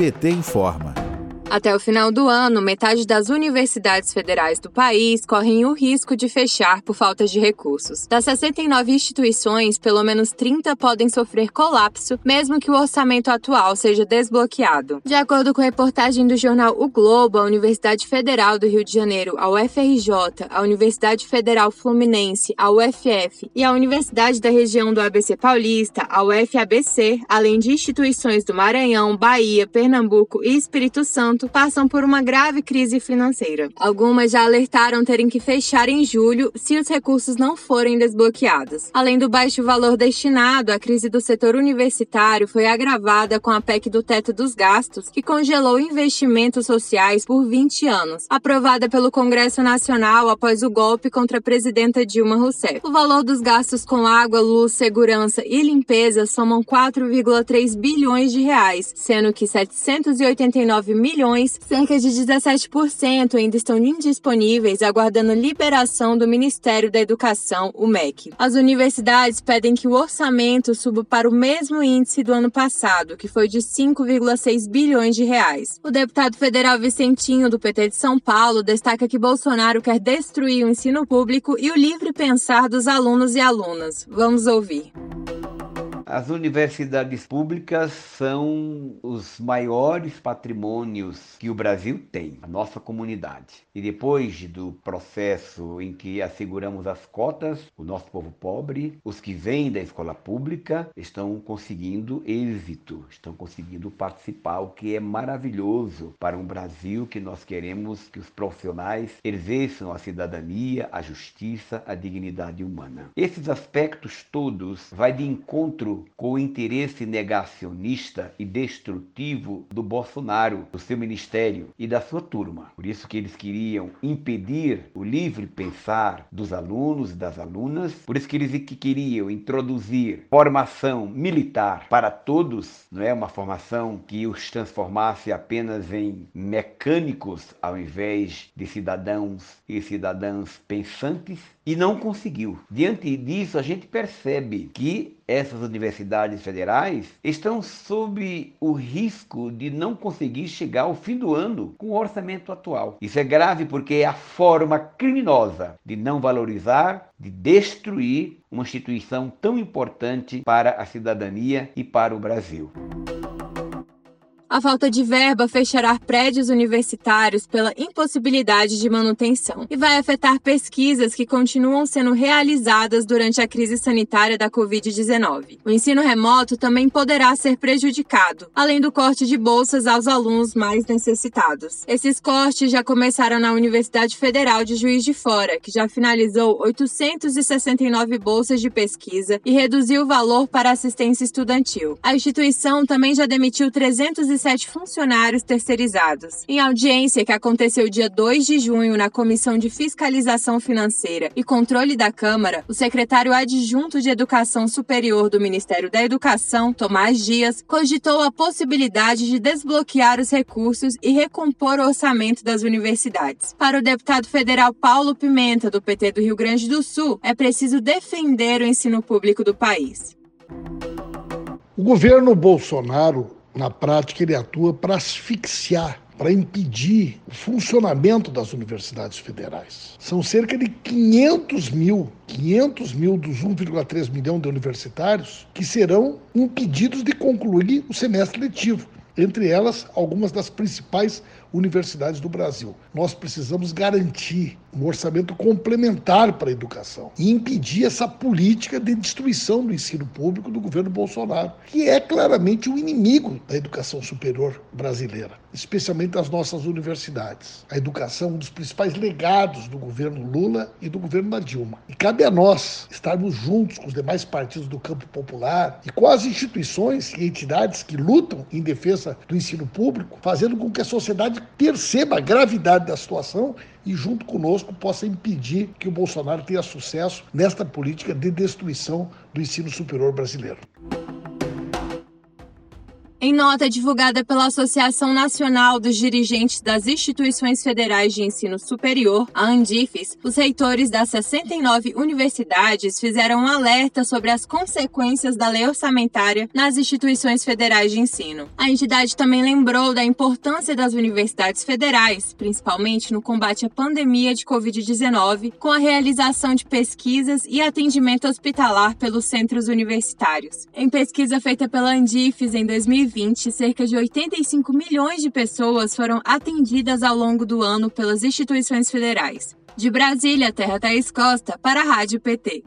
PT informa. Até o final do ano, metade das universidades federais do país correm o risco de fechar por falta de recursos. Das 69 instituições, pelo menos 30 podem sofrer colapso, mesmo que o orçamento atual seja desbloqueado. De acordo com a reportagem do jornal O Globo, a Universidade Federal do Rio de Janeiro, a UFRJ, a Universidade Federal Fluminense, a UFF e a Universidade da região do ABC Paulista, a UFABC, além de instituições do Maranhão, Bahia, Pernambuco e Espírito Santo, passam por uma grave crise financeira. Algumas já alertaram terem que fechar em julho se os recursos não forem desbloqueados. Além do baixo valor destinado, a crise do setor universitário foi agravada com a PEC do teto dos gastos, que congelou investimentos sociais por 20 anos, aprovada pelo Congresso Nacional após o golpe contra a presidenta Dilma Rousseff. O valor dos gastos com água, luz, segurança e limpeza somam 4,3 bilhões de reais, sendo que 789 milhões cerca de 17% ainda estão indisponíveis, aguardando liberação do Ministério da Educação, o MEC. As universidades pedem que o orçamento suba para o mesmo índice do ano passado, que foi de 5,6 bilhões de reais. O deputado federal Vicentinho, do PT de São Paulo, destaca que Bolsonaro quer destruir o ensino público e o livre pensar dos alunos e alunas. Vamos ouvir. As universidades públicas são os maiores patrimônios que o Brasil tem, a nossa comunidade. E depois do processo em que asseguramos as cotas, o nosso povo pobre, os que vêm da escola pública, estão conseguindo êxito, estão conseguindo participar, o que é maravilhoso para um Brasil que nós queremos que os profissionais exerçam a cidadania, a justiça, a dignidade humana. Esses aspectos todos vai de encontro com o interesse negacionista e destrutivo do Bolsonaro, do seu ministério e da sua turma. Por isso que eles queriam impedir o livre pensar dos alunos e das alunas, por isso que eles que queriam introduzir formação militar para todos, não é uma formação que os transformasse apenas em mecânicos ao invés de cidadãos e cidadãs pensantes e não conseguiu. Diante disso, a gente percebe que essas universidades federais estão sob o risco de não conseguir chegar ao fim do ano com o orçamento atual. Isso é grave porque é a forma criminosa de não valorizar, de destruir uma instituição tão importante para a cidadania e para o Brasil. A falta de verba fechará prédios universitários pela impossibilidade de manutenção e vai afetar pesquisas que continuam sendo realizadas durante a crise sanitária da Covid-19. O ensino remoto também poderá ser prejudicado, além do corte de bolsas aos alunos mais necessitados. Esses cortes já começaram na Universidade Federal de Juiz de Fora, que já finalizou 869 bolsas de pesquisa e reduziu o valor para assistência estudantil. A instituição também já demitiu 300 107 funcionários terceirizados. Em audiência que aconteceu dia 2 de junho na Comissão de Fiscalização Financeira e Controle da Câmara, o secretário adjunto de Educação Superior do Ministério da Educação, Tomás Dias, cogitou a possibilidade de desbloquear os recursos e recompor o orçamento das universidades. Para o deputado federal Paulo Pimenta, do PT do Rio Grande do Sul, é preciso defender o ensino público do país. O governo Bolsonaro na prática, ele atua para asfixiar, para impedir o funcionamento das universidades federais. São cerca de 500 mil, 500 mil dos 1,3 milhão de universitários que serão impedidos de concluir o semestre letivo entre elas algumas das principais universidades do Brasil. Nós precisamos garantir um orçamento complementar para a educação e impedir essa política de destruição do ensino público do governo Bolsonaro, que é claramente o inimigo da educação superior brasileira, especialmente das nossas universidades. A educação é um dos principais legados do governo Lula e do governo da Dilma. E cabe a nós estarmos juntos com os demais partidos do campo popular e com as instituições e entidades que lutam em defesa do ensino público, fazendo com que a sociedade perceba a gravidade da situação e, junto conosco, possa impedir que o Bolsonaro tenha sucesso nesta política de destruição do ensino superior brasileiro. Em nota divulgada pela Associação Nacional dos Dirigentes das Instituições Federais de Ensino Superior, a Andifes, os reitores das 69 universidades fizeram um alerta sobre as consequências da lei orçamentária nas instituições federais de ensino. A entidade também lembrou da importância das universidades federais, principalmente no combate à pandemia de Covid-19, com a realização de pesquisas e atendimento hospitalar pelos centros universitários. Em pesquisa feita pela Andifes em 2020, 2020, cerca de 85 milhões de pessoas foram atendidas ao longo do ano pelas instituições federais. De Brasília, Terra Thaís Costa, para a Rádio PT.